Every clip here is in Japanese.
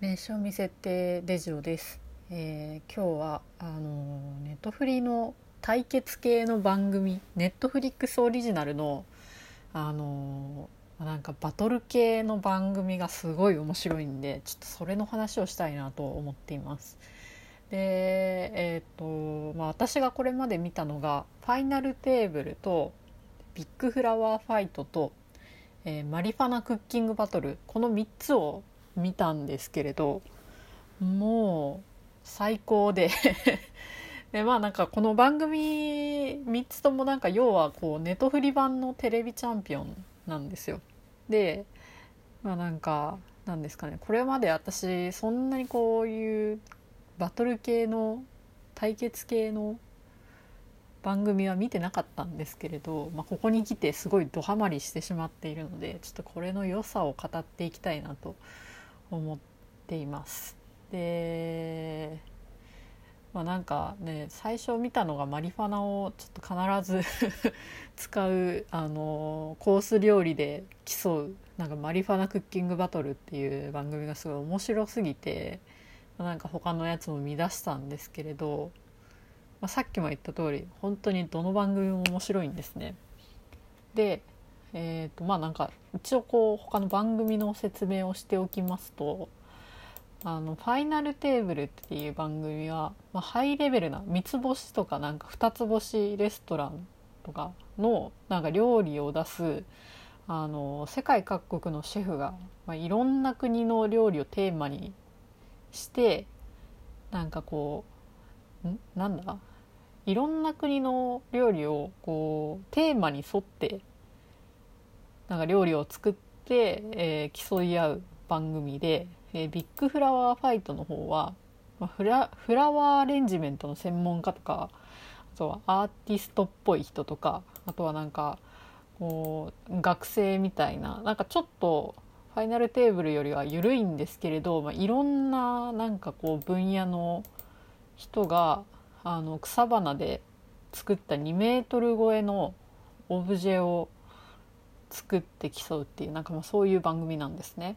名称未設定デジロです、えー、今日はあのネットフリの対決系の番組 Netflix オリジナルのあのなんかバトル系の番組がすごい面白いんでちょっとそれの話をしたいなと思っています。でえっ、ー、とまあ私がこれまで見たのが Final Table と Big Flower Fight と、えー、マリファナクッキングバトルこの3つを見たんですけれどもう最高で でまあなんかこの番組3つともなんか要はこうネトフリ版のテレビチャンピオンなんですよ。でまあなんかなんですかねこれまで私そんなにこういうバトル系の対決系の番組は見てなかったんですけれど、まあ、ここに来てすごいドハマりしてしまっているのでちょっとこれの良さを語っていきたいなと思っています。でまあ、なんかね最初見たのがマリファナをちょっと必ず 使うあのコース料理で競うなんかマリファナクッキングバトルっていう番組がすごい面白すぎてまなんか他のやつも見出したんですけれど、まあ、さっきも言った通り本当にどの番組も面白いんですね。でえーとまあなんか一応こう他の番組の説明をしておきますとあのファイナルテーブルっていう番組は、まあ、ハイレベルな三つ星とかなんか二つ星レストランとかのなんか料理を出すあの世界各国のシェフが、まあ、いろんな国の料理をテーマにしてなんかこうん？なんだ？いろんな国の料理をこうテーマに沿ってなんか料理を作って、えー、競い合う番組で、えー、ビッグフラワーファイトの方は、まあ、フラフラワーアレンジメントの専門家とかあとはアーティストっぽい人とかあとはなんかこう学生みたいななんかちょっと Final Table よりは緩いんですけれど、まあ、いろんななんかこう分野の人があの草花で作った2メートル超えのオブジェを作って競うっていうなんかまあそういう番組なんですね。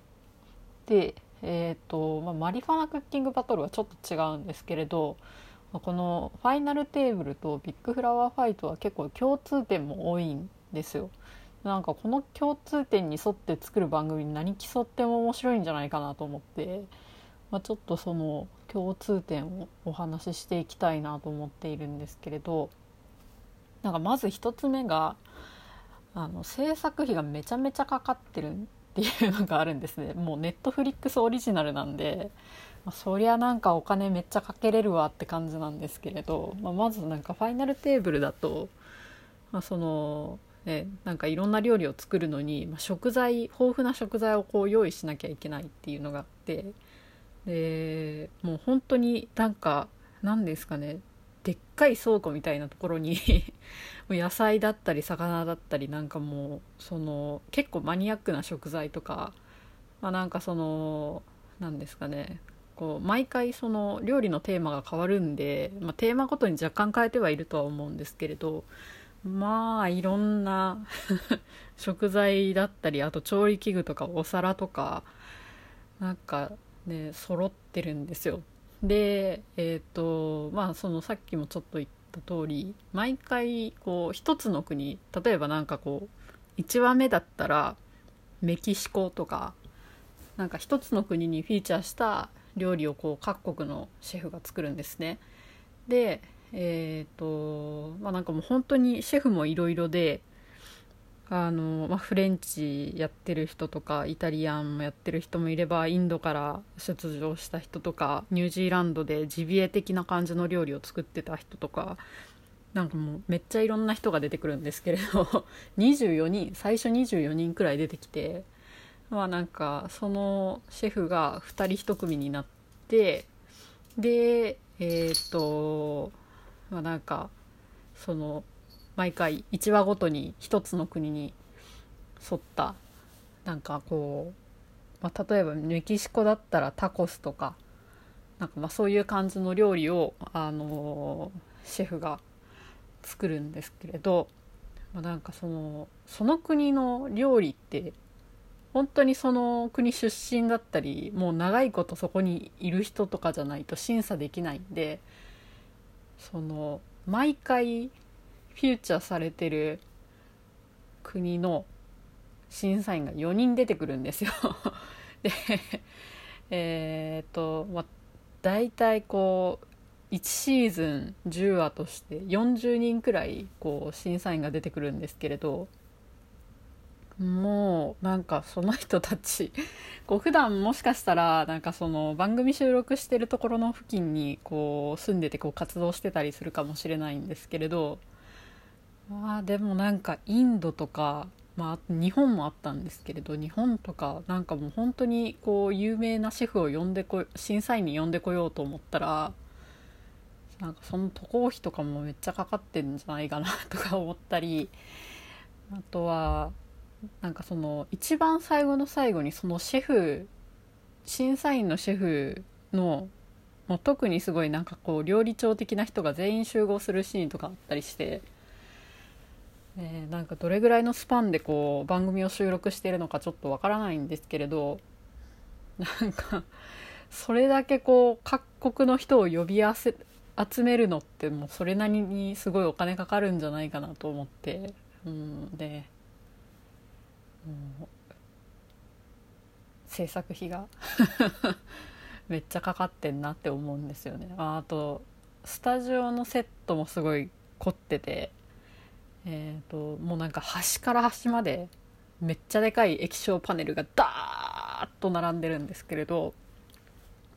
で、えーとまあ、マリファナクッキングバトルはちょっと違うんですけれどこの Final Table と Big Flower Fight は結構共通点も多いんですよ。なんかこの共通点に沿って作る番組に何競っても面白いんじゃないかなと思って、まあ、ちょっとその共通点をお話ししていきたいなと思っているんですけれどなんかまず1つ目があの制作費がめちゃめちゃかかってるっていうのがあるんですね。もうネットフリックスオリジナルなんで、まあ、そりゃなんかお金めっちゃかけれるわって感じなんですけれど、まあ、まずなんかファイナルテーブルだと、まあ、そのね、なんかいろんな料理を作るのに、まあ、食材豊富な食材をこう用意しなきゃいけないっていうのがあってでもう本当になんか何ですかねでっかい倉庫みたいなところに 野菜だったり魚だったりなんかもうその結構マニアックな食材とか、まあ、なんかその何ですかねこう毎回その料理のテーマが変わるんで、まあ、テーマごとに若干変えてはいるとは思うんですけれどまあいろんな 食材だったりあと調理器具とかお皿とかなんかね揃ってるんですよ。でえっ、ー、とまあそのさっきもちょっと言った通り毎回こう一つの国例えばなんかこう1話目だったらメキシコとかなんか一つの国にフィーチャーした料理をこう各国のシェフが作るんですね。でえっ、ー、とまあなんかもう本当にシェフもいろいろであの、まあ、フレンチやってる人とかイタリアンもやってる人もいればインドから出場した人とかニュージーランドでジビエ的な感じの料理を作ってた人とかなんかもうめっちゃいろんな人が出てくるんですけれど 24人最初24人くらい出てきてまあなんかそのシェフが2人1組になってでえっ、とまあなんかその毎回1話ごとに1つの国に沿ったなんかこう、まあ、例えばメキシコだったらタコスとかなんかまあそういう感じの料理を、あのー、シェフが作るんですけれど、まあ、なんかそのその国の料理って本当にその国出身だったりもう長いことそこにいる人とかじゃないと審査できないんでその毎回フューチャーされてる国の審査員が4人出てくるんですよ。でえっ、とまあ大体こう1シーズン10話として40人くらいこう審査員が出てくるんですけれどもうなんかその人たち こう普段もしかしたらなんかその番組収録してるところの付近にこう住んでてこう活動してたりするかもしれないんですけれどまあでもなんかインドとか、まあ、日本もあったんですけれど日本とかなんかもう本当にこう有名なシェフを呼んでこ審査員に呼んでこようと思ったらなんかその渡航費とかもめっちゃかかってんじゃないかなとか思ったりあとはなんかその一番最後の最後にそのシェフ審査員のシェフのもう特にすごいなんかこう料理長的な人が全員集合するシーンとかあったりして、え、なんかどれぐらいのスパンでこう番組を収録しているのかちょっとわからないんですけれどなんかそれだけこう各国の人を呼び集めるのってもうそれなりにすごいお金かかるんじゃないかなと思って、うん、で制作費が めっちゃかかってんなって思うんですよね。あとスタジオのセットもすごい凝っててえっ、ー、ともうなんか端から端までめっちゃでかい液晶パネルがダーッと並んでるんですけれど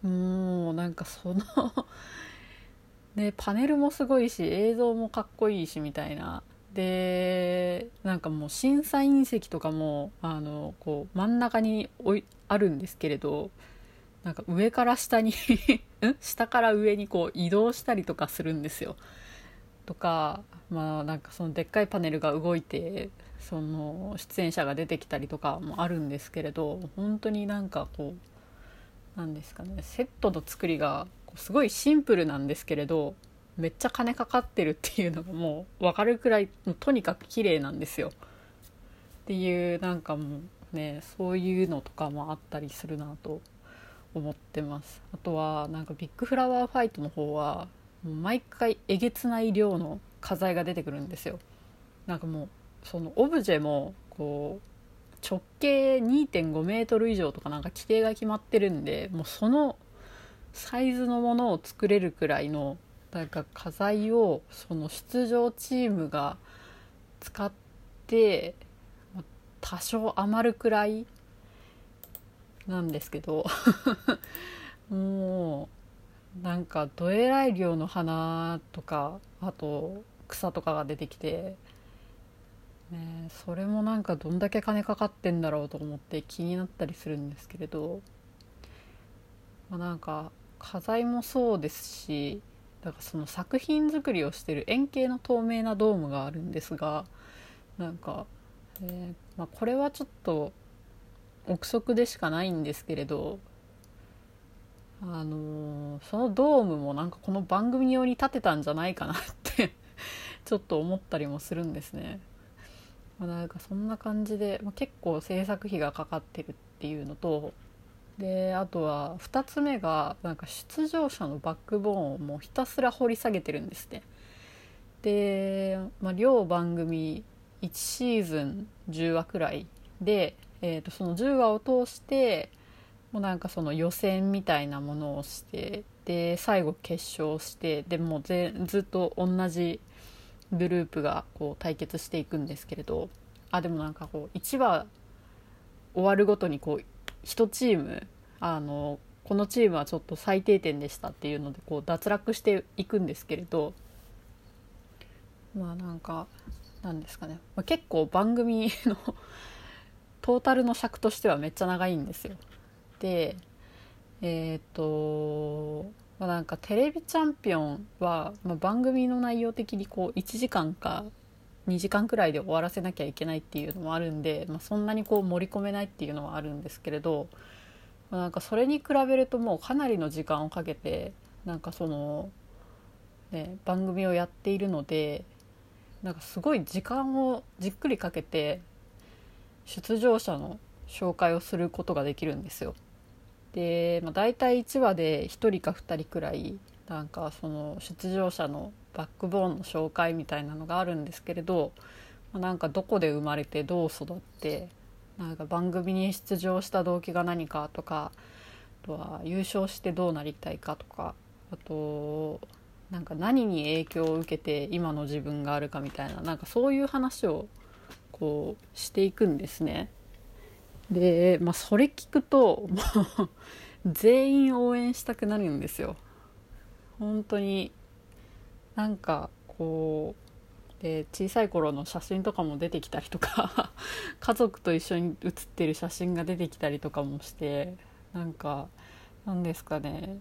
もうなんかその ねパネルもすごいし映像もかっこいいしみたいなでなんかもう審査員席とかもあのこう真ん中においあるんですけれどなんか上から下に 下から上にこう移動したりとかするんですよ。とかまあなんかそのでっかいパネルが動いてその出演者が出てきたりとかもあるんですけれど本当になんかこうなんですかねセットの作りがすごいシンプルなんですけれどめっちゃ金かかってるっていうのがもう分かるくらいとにかく綺麗なんですよ。っていうなんかもうねそういうのとかもあったりするなと思ってます。あとはなんかビッグフラワーファイトの方はもう毎回えげつない量の花材が出てくるんですよ。なんかもうそのオブジェもこう直径2.5メートル以上とかなんか規定が決まってるんでもうそのサイズのものを作れるくらいのなんか家財をその出場チームが使って多少余るくらいなんですけど。も うなんかどえらい量の花とかあと草とかが出てきて、ね、それもなんかどんだけ金かかってんだろうと思って気になったりするんですけれど、まあ、なんか花材もそうですしだからその作品作りをしてる円形の透明なドームがあるんですがなんか、えー、まあ、これはちょっと憶測でしかないんですけれどあの、そのドームもなんかこの番組用に建てたんじゃないかなって ちょっと思ったりもするんですね。まあ、なんかそんな感じで、まあ、結構制作費がかかってるっていうのとであとは2つ目がなんか出場者のバックボーンをもうひたすら掘り下げてるんですね。で、まあ、両番組1シーズン10話くらいで、えー、とその10話を通してもうなんかその予選みたいなものをしてで最後決勝してでもぜずっと同じグループがこう対決していくんですけれどあでもなんかこう1話終わるごとにこう1チームあのこのチームはちょっと最低点でしたっていうのでこう脱落していくんですけれどまあなんかなんですかね、ま、結構番組の トータルの尺としてはめっちゃ長いんですよ。でえっ、と、まあ、なんかテレビチャンピオンは、まあ、番組の内容的にこう1時間か2時間くらいで終わらせなきゃいけないっていうのもあるんで、まあ、そんなにこう盛り込めないっていうのはあるんですけれど、まあ、なんかそれに比べるともうかなりの時間をかけてなんかその、ね、番組をやっているのでなんかすごい時間をじっくりかけて出場者の紹介をすることができるんですよ。で、まあ、大体1話で1人か2人くらいなんかその出場者のバックボーンの紹介みたいなのがあるんですけれど、まあ、なんかどこで生まれてどう育ってなんか番組に出場した動機が何かとかあとは優勝してどうなりたいかとかあとなんか何に影響を受けて今の自分があるかみたいななんかそういう話をこうしていくんですね。で、まあ、それ聞くともう全員応援したくなるんですよ。本当になんかこうで小さい頃の写真とかも出てきたりとか 家族と一緒に写ってる写真が出てきたりとかもしてなんかなんですかね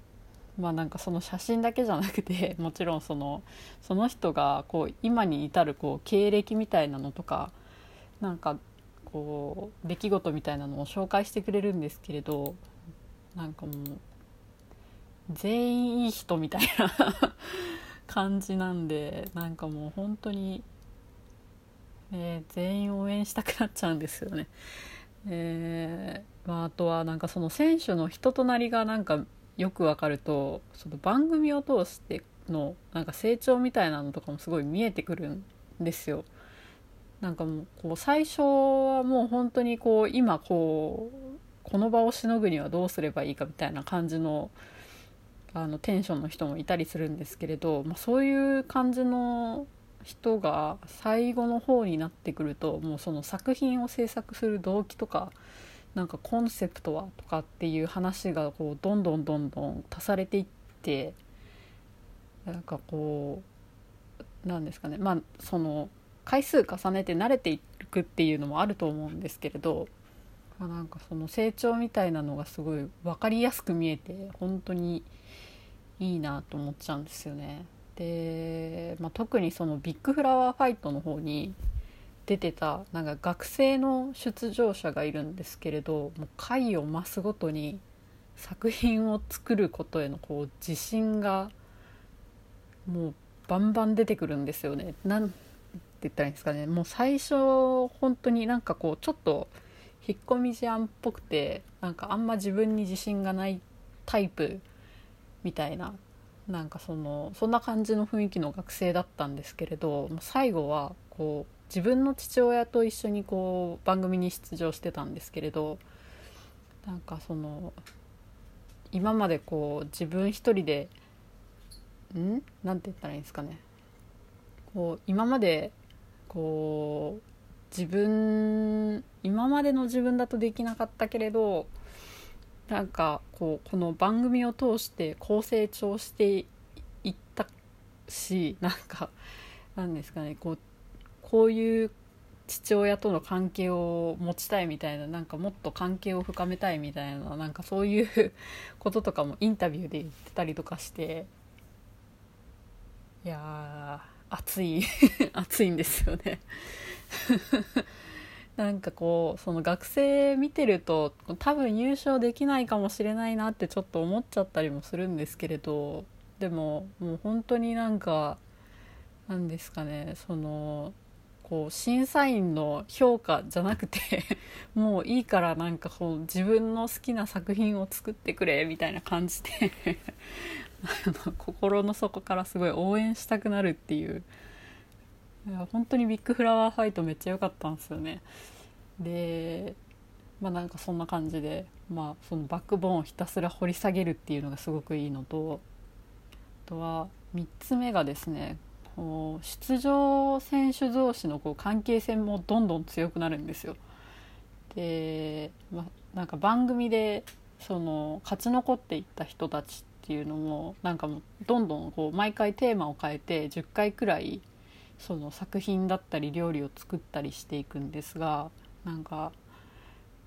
まあなんかその写真だけじゃなくてもちろんそのその人がこう今に至るこう経歴みたいなのとかなんかこう出来事みたいなのを紹介してくれるんですけれどなんかもう全員いい人みたいな 感じなんでなんかもう本当に、えー、全員応援したくなっちゃうんですよね。えーまあ、あとはなんかその選手の人となりがなんかよくわかるとその番組を通してのなんか成長みたいなのとかもすごい見えてくるんですよ。なんかもうこう最初はもう本当にこう今こうこの場をしのぐにはどうすればいいかみたいな感じのあのテンションの人もいたりするんですけれど、まあ、そういう感じの人が最後の方になってくるともうその作品を制作する動機とかなんかコンセプトはとかっていう話がこうどんどんどんどん足されていってなんかこうなんですかね。まあその回数重ねて慣れていくっていうのもあると思うんですけれどまなんかその成長みたいなのがすごい分かりやすく見えて本当にいいなと思っちゃうんですよね。で、まあ、特にそのビッグフラワーファイトの方に出てたなんか学生の出場者がいるんですけれどもう回を増すごとに作品を作ることへのこう自信がもうバンバン出てくるんですよね。な言ったらいいんですかね。もう最初本当になんかこうちょっと引っ込み思案っぽくてなんかあんま自分に自信がないタイプみたいななんかそのそんな感じの雰囲気の学生だったんですけれど最後はこう自分の父親と一緒にこう番組に出場してたんですけれどなんかその今までこう自分一人でん？なんて言ったらいいんですかね。こう今までこう自分今までの自分だとできなかったけれどなんかこうこの番組を通してこう成長していったしなんかなんですかねこうこういう父親との関係を持ちたいみたいななんかもっと関係を深めたいみたいななんかそういう こととかもインタビューで言ってたりとかしていや熱い 熱いんですよね。なんかこうその学生見てると多分優勝できないかもしれないなってちょっと思っちゃったりもするんですけれどでももう本当になんかなんですかねそのこう審査員の評価じゃなくて もういいからなんかこう自分の好きな作品を作ってくれみたいな感じで 心の底からすごい応援したくなるっていういや本当にビッグフラワーファイトめっちゃ良かったんですよねでまあなんかそんな感じでまあそのバックボーンをひたすら掘り下げるっていうのがすごくいいのとあとは3つ目がですねこう出場選手同士のこう関係性もどんどん強くなるんですよ。で、まあ、なんか番組でその勝ち残っていった人たちっていうのもなんかもうどんどんこう毎回テーマを変えて10回くらいその作品だったり料理を作ったりしていくんですがなんか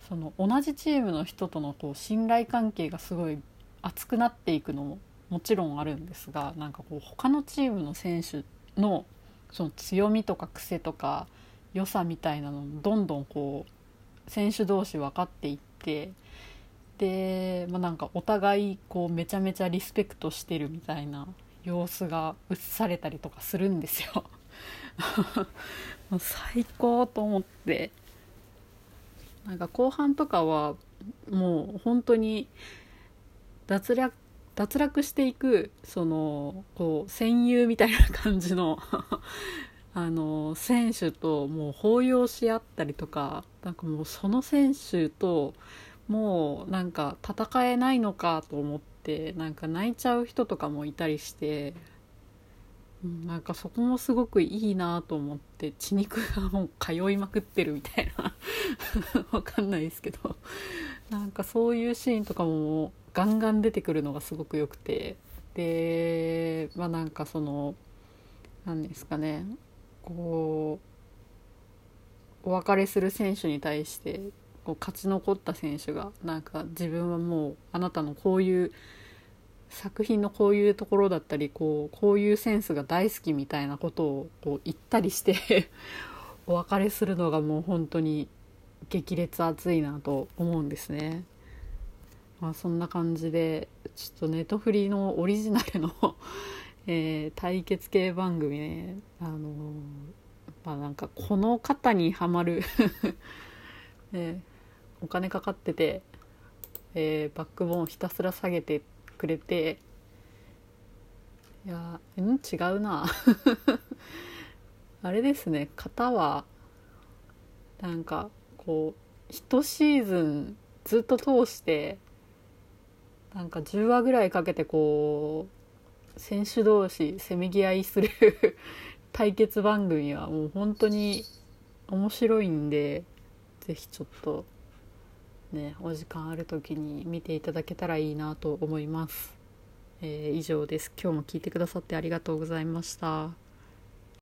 その同じチームの人とのこう信頼関係がすごい熱くなっていくのももちろんあるんですがなんかこう他のチームの選手のその強みとか癖とか良さみたいなのもどんどんこう選手同士分かっていってで、まあ、なんかお互いこうめちゃめちゃリスペクトしてるみたいな様子が映されたりとかするんですよ。最高と思ってなんか後半とかはもう本当に脱落脱落していくそのこう戦友みたいな感じの あの選手ともう抱擁し合ったりとかなんかもうその選手ともうなんか戦えないのかと思ってなんか泣いちゃう人とかもいたりしてなんかそこもすごくいいなと思って血肉がもう通いまくってるみたいな。わかんないですけど。なんかそういうシーンとかもガンガン出てくるのがすごく良くて。でまあなんかその何ですかね。こうお別れする選手に対してこう勝ち残った選手がなんか自分はもうあなたのこういう作品のこういうところだったりこうこういうセンスが大好きみたいなことをこう言ったりして お別れするのがもう本当に激烈熱いなと思うんですね。まあ、そんな感じでちょっとネトフリのオリジナルの えー、対決系番組ねあのー、まあなんかこの方にはまる ね、お金かかってて、えー、バックボーンひたすら下げてくれていやうん？違うな。あれですね。型はなんかこう1シーズンずっと通してなんか10話ぐらいかけてこう選手同士せめぎ合いする 対決番組はもう本当に面白いんで是非ちょっとねお時間ある時に見ていただけたらいいなと思います、えー、以上です。今日も聞いてくださってありがとうございました。